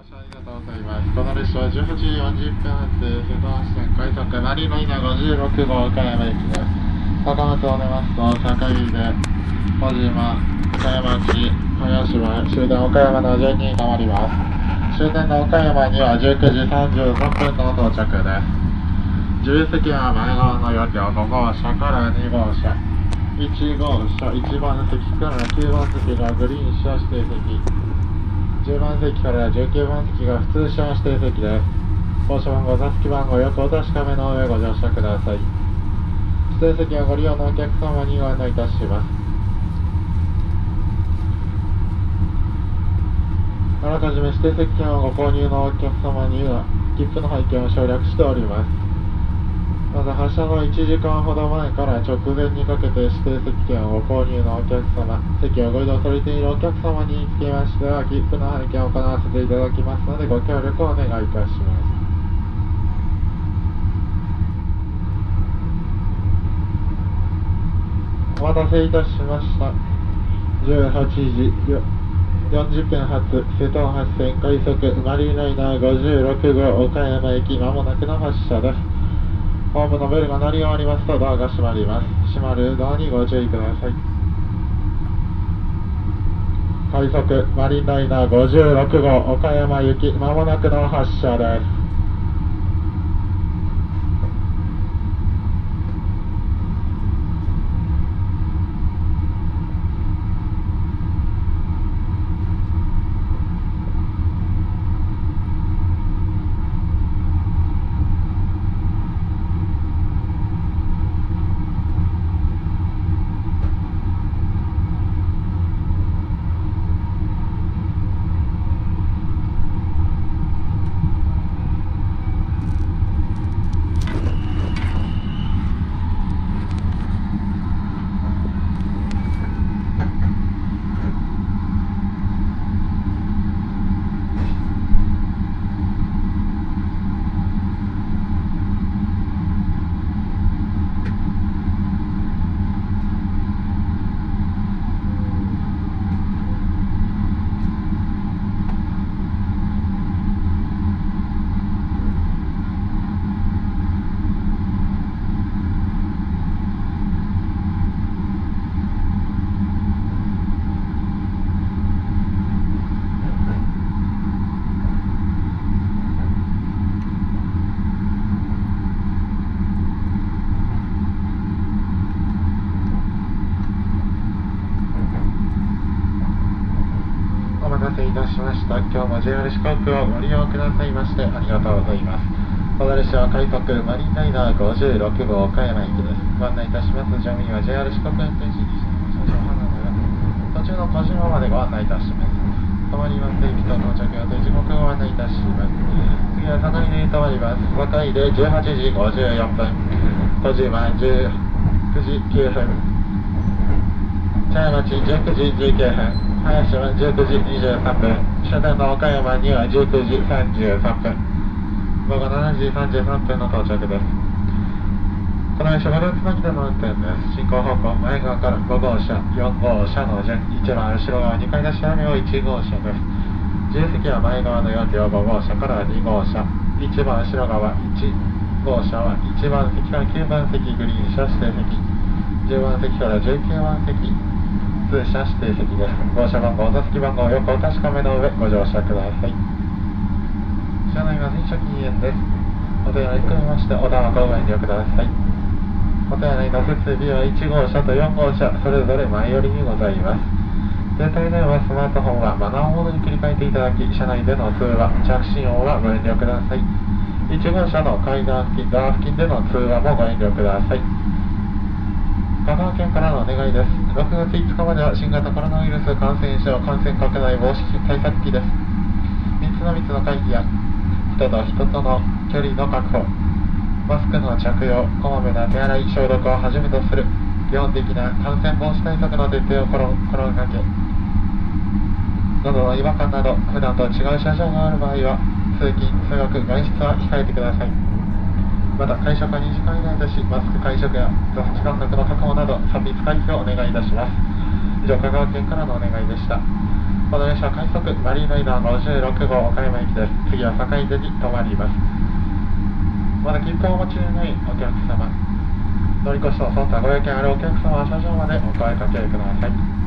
乗車ありがとうございます。この列車は18時40分発、瀬戸橋線快速マリーマイナ56号岡山駅です。高松を出ます。と、坂井で、小島、岡山市、早島、終電岡山の順に変わります。終電の岡山には19時36分の到着です。自由席は前側の4両5号車から2号車。1号車1番席から9番席がグリーン車指定席10番席から19番席が普通車指定席です。降車番号座席番号よくお確かめの上ご乗車ください。指定席をご利用のお客様にご案内いたします。あらかじめ指定席券をご購入のお客様には切符の配券を省略しております。まず発車の1時間ほど前から直前にかけて指定席券をご購入のお客様、席をご移動されているお客様につきましては、切符の配券を行わせていただきますので、ご協力をお願いいたします。お待たせいたしました。18時40分発、瀬戸大橋線快速マリーライナー56号岡山駅まもなくの発車です。ホームのベルが鳴り終わりますとドアが閉まります。閉まるドアにご注意ください。快速マリンライナー56号岡山行きまもなくの発車です。お待たせいたしました。今日も JR 四国をご利用くださいましてありがとうございます。この列車は快速マリンライナー56号岡山駅です。ご案内いたします。乗務員は JR 四国運転士西山車掌花野が途中の小島までご案内いたします。止まります。駅と到着予定時刻をご案内いたします。次は坂井で止まります。坂井で18時54分、小島19時9分、茶屋町19時19分、林は19時23分、終電の岡山には19時33分、午後7時33分の到着です。この列車はルーツの北の運転です。進行方向、前側から5号車、4号車の順、一番後ろ側2階出し雨を1号車です。自由席は前側の4両5号車から2号車、一番後ろ側1号車は1番席から9番席グリーン車指定席、10番席から19番席、通車指定席です。号車番号、座席番号をよくお確かめの上、ご乗車ください。車内は全車禁煙です。お手洗い含めまして、お玉ご遠慮ください。お手洗いの設備は1号車と4号車、それぞれ前寄りにございます。携帯電話、スマートフォンはマナーモードに切り替えていただき、車内での通話、着信音はご遠慮ください。1号車の階段付近、ドア付近での通話もご遠慮ください。香川県からのお願いです。6月5日までは新型コロナウイルス感染症感染拡大防止対策期です。3つの密の回避や人と人との距離の確保、マスクの着用、こまめな手洗い、消毒をはじめとする基本的な感染防止対策の徹底を心心がけ、喉の違和感など、普段と違う症状がある場合は、通勤、通学、外出は控えてください。また会食は2時間以内とし、マスク会食や座席間隔の確保など、3密回避をお願いいたします。以上、香川県からのお願いでした。この列車快速マリーナイダー56号岡山駅です次は坂出に停まりますまだ切符をお持ちでないお客様乗り越しとその他ご用件あるお客様は車上までお声かけください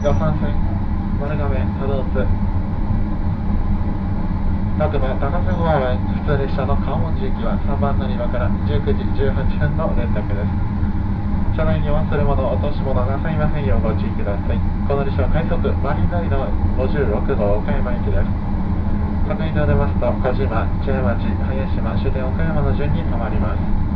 土山線、丸亀、多度津、各馬高瀬方面普通列車の関門寺行きは3番乗り場から19時18分の連絡です。車内に忘れ物、落とし物なさいませんようご注意ください。この列車は快速マリンライド56号岡山行きです。各移動出ますと、小島、茶屋町、林島、終点岡山の順に停まります。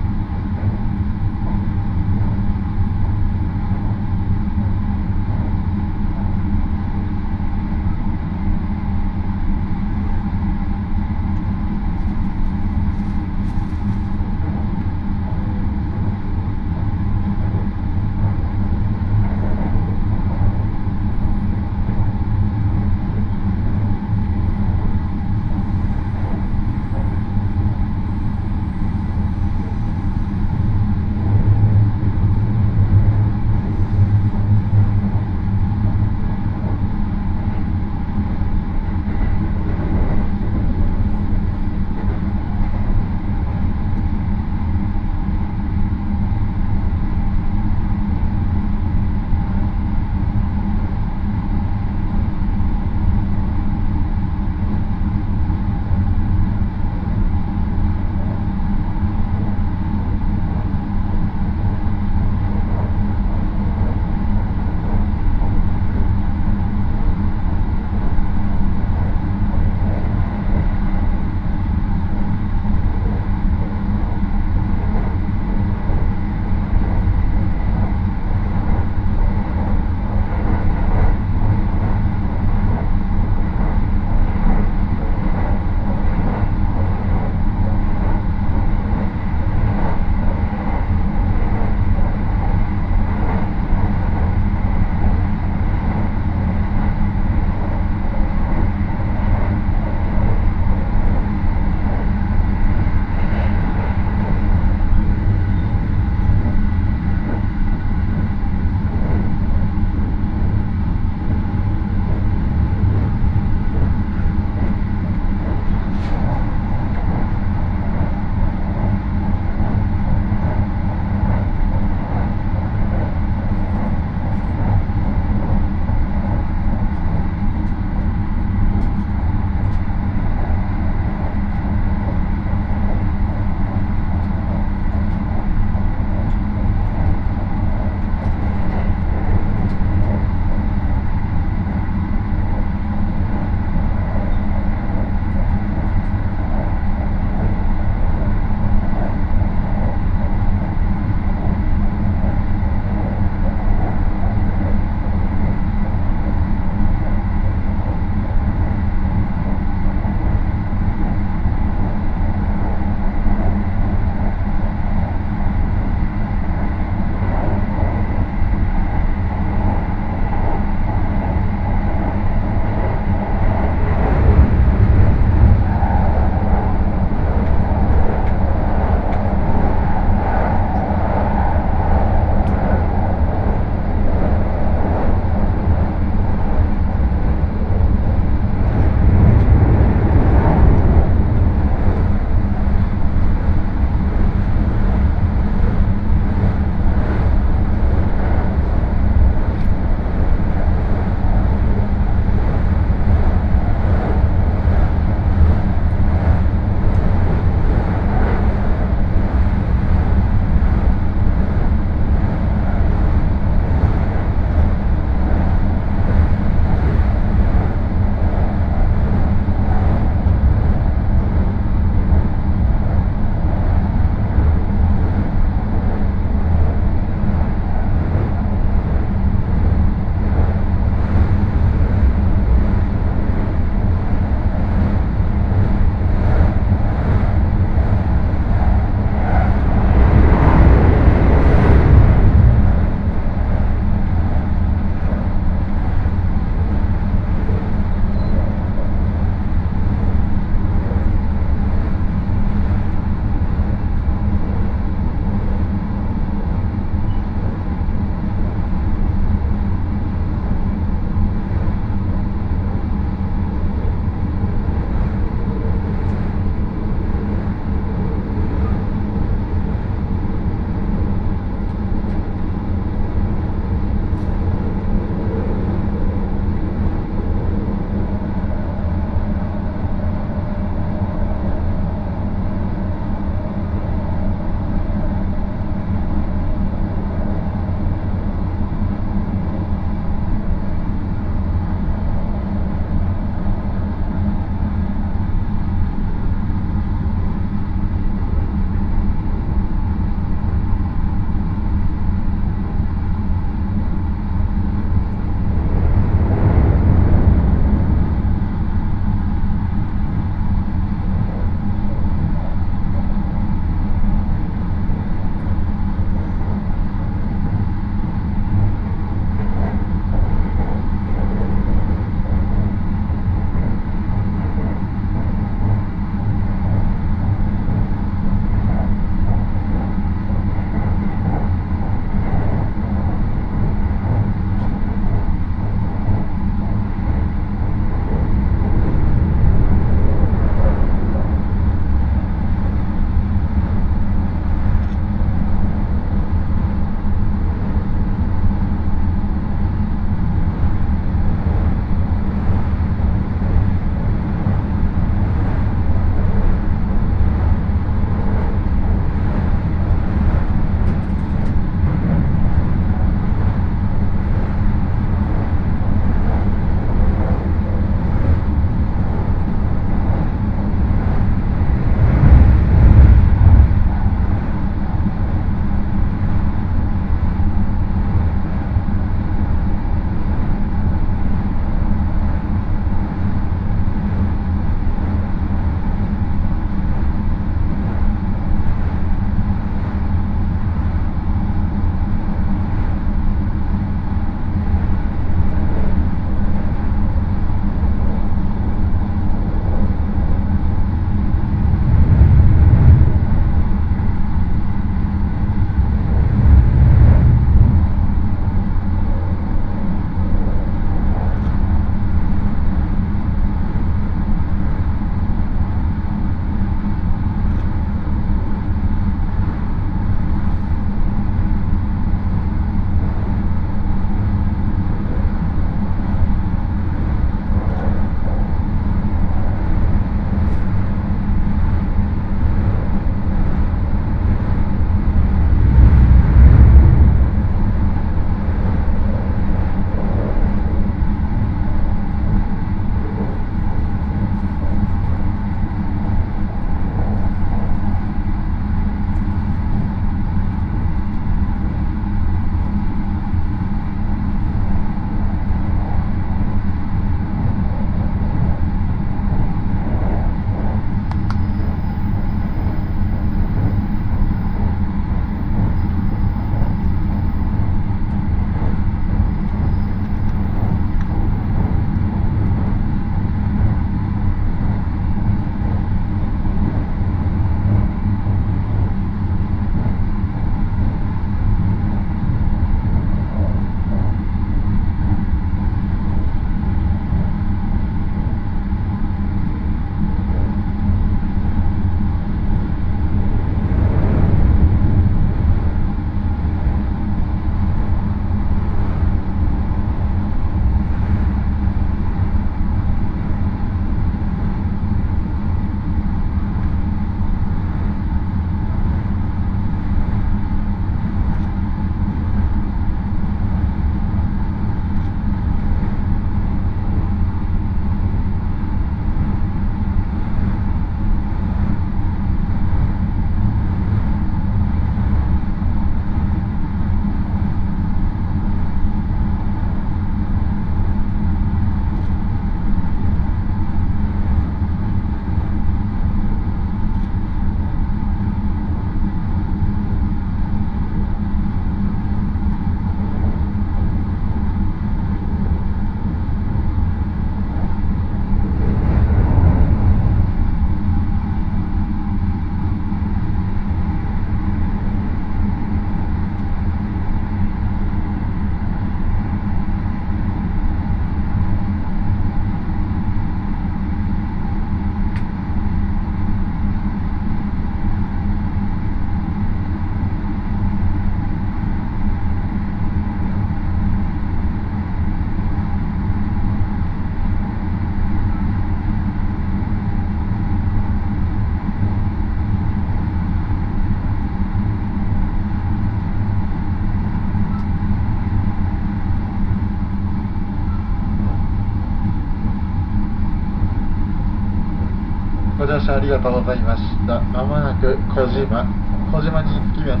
乗車ありがとうございました。まもなく小島、小島に着きます。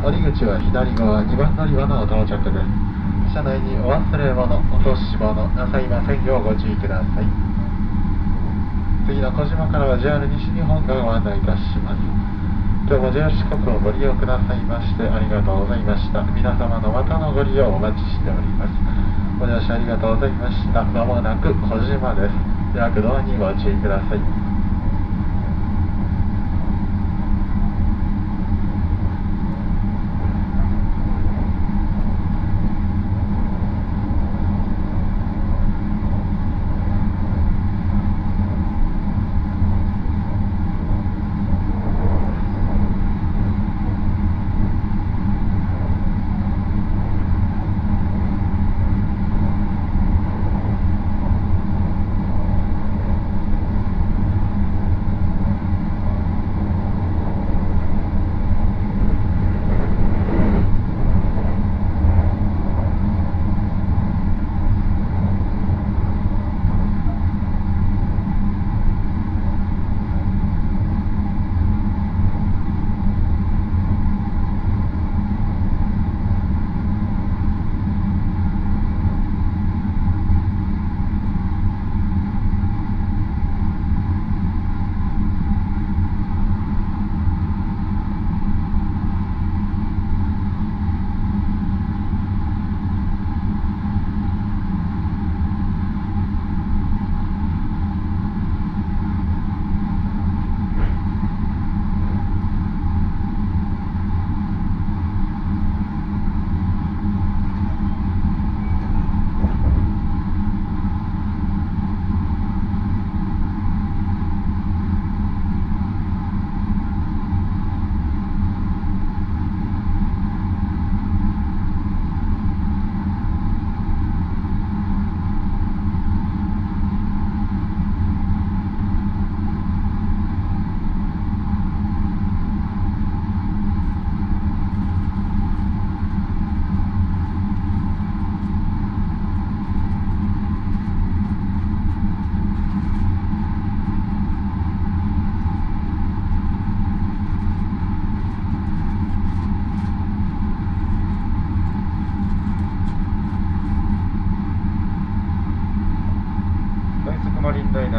降り口は左側2番乗り場の到着です。車内にお忘れ物、落とし物なさいませんようご注意ください。次の小島からは JR 西日本がご案内いたします。今日も JR 四国をご利用くださいましてありがとうございました。皆様のまたのご利用をお待ちしております。ご乗車ありがとうございました。まもなく小島です。躍動にご注意ください。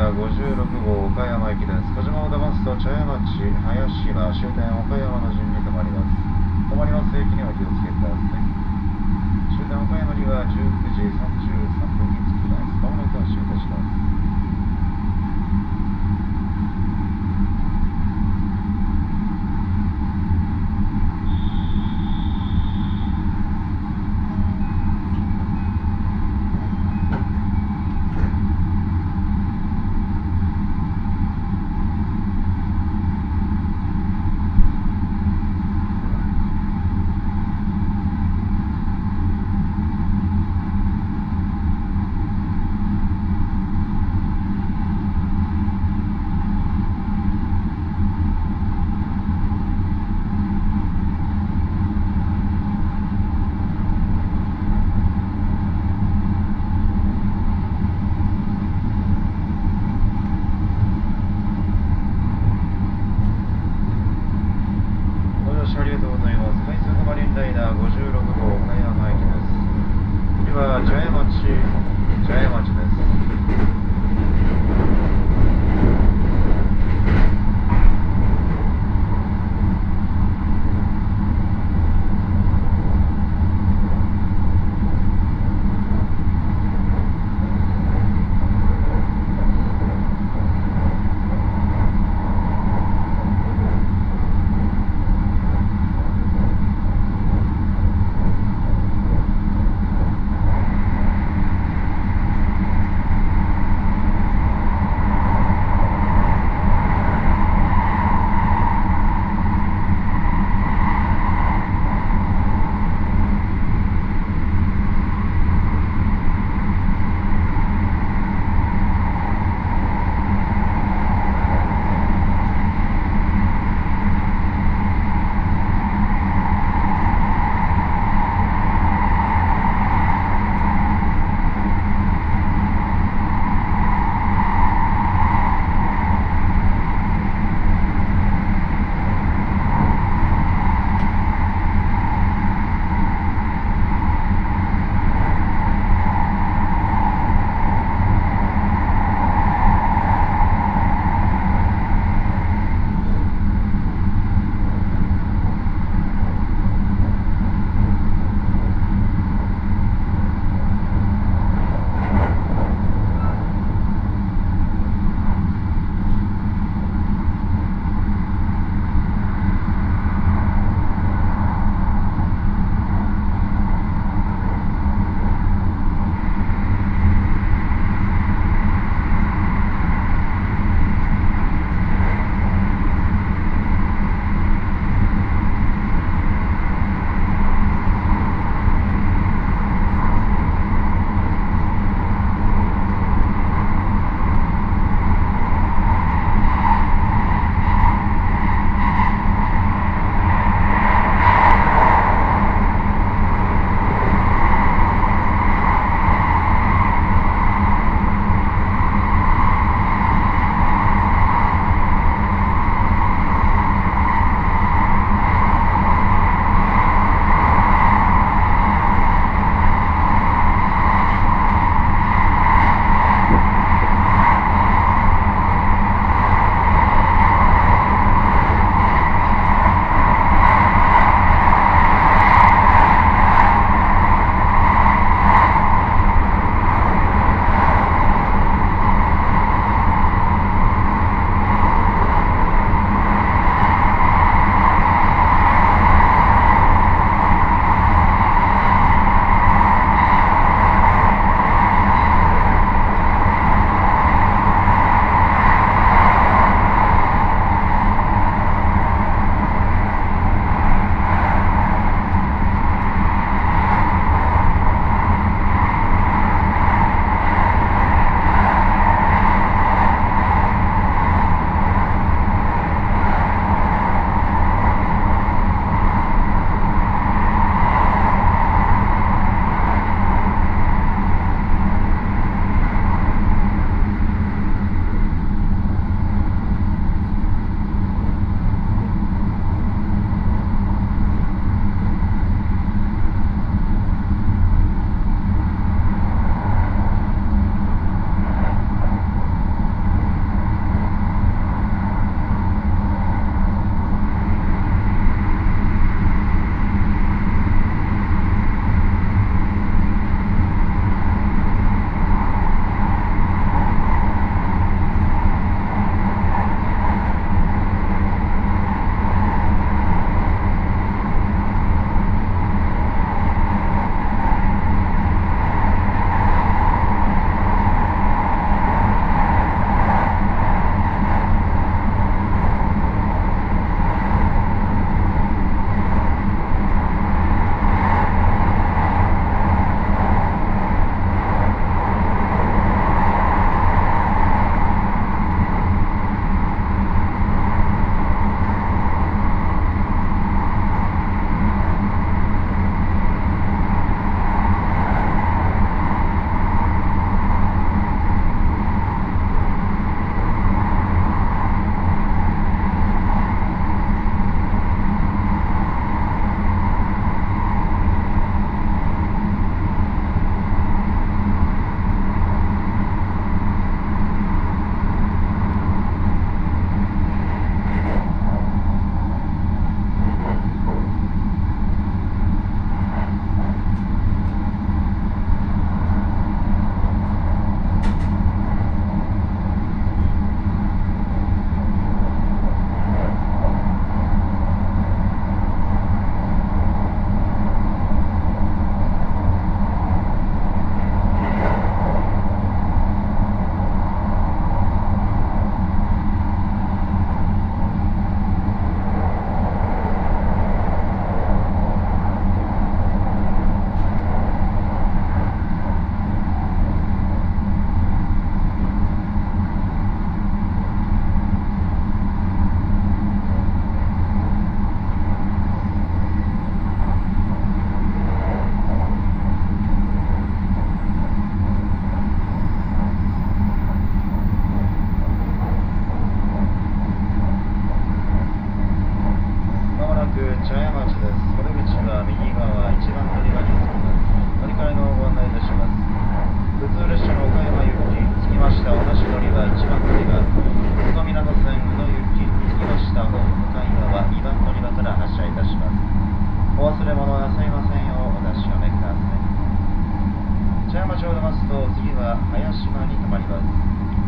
マリンライナー56号岡山行きです。小島を出ますと茶屋町、林が、終点岡山の順に止まります。止まります駅には気をつけてください。終点岡山には19時は林間に停まります。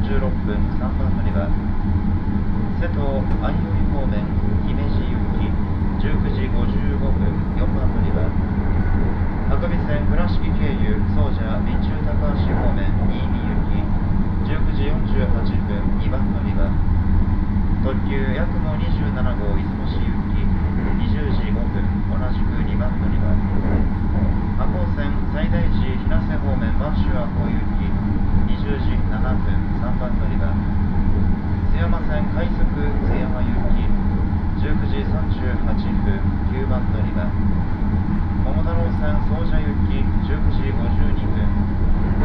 46分3番乗り場瀬戸相生方面姫路行き19時55分4番乗り場白尾線倉敷経由総社備中高橋方面新見行き19時48分2番乗り場特急やくも27号出雲市行き20時5分同じく2番乗り場赤穂線最大寺日生方面播州赤穂行き20時7分3番乗り場津山線快速津山行き19時38分9番乗り場桃太郎線総社行き19時52分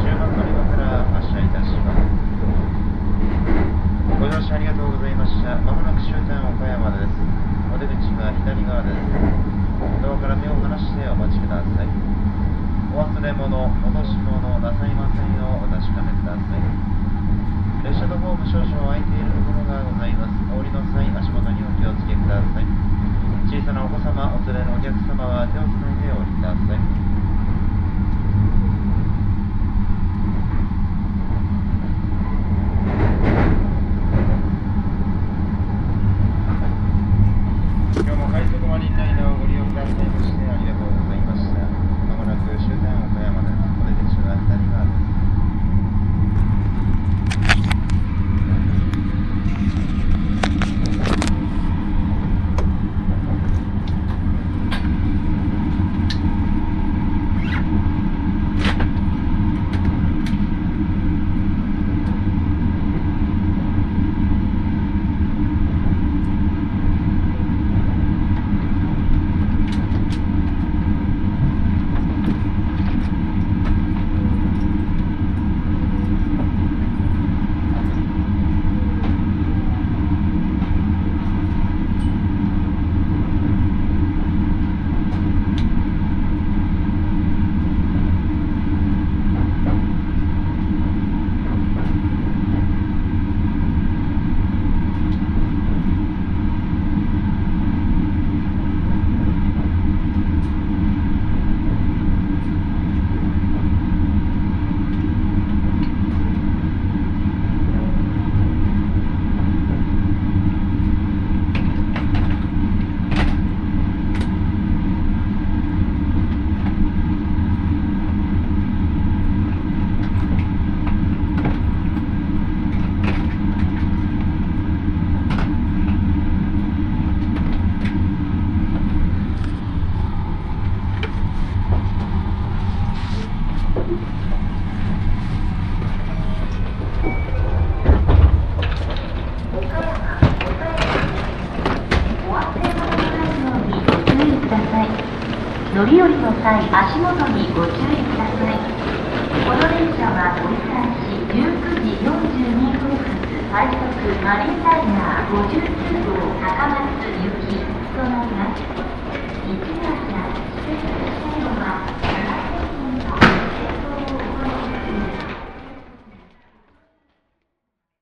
10番乗り場から発車いたします。ご乗車ありがとうございました。まもなく終点岡山です。お出口は左側です。ドアから目を離してお待ちください。お忘れ物戻し物なさいませんようお確かめください。列車のホーム少々空いているところがございます。お降りの際足元にお気をつけください。小さなお子様お連れのお客様は手をつないでお降りください。今日も快速マリンライナーをご利用くださいまして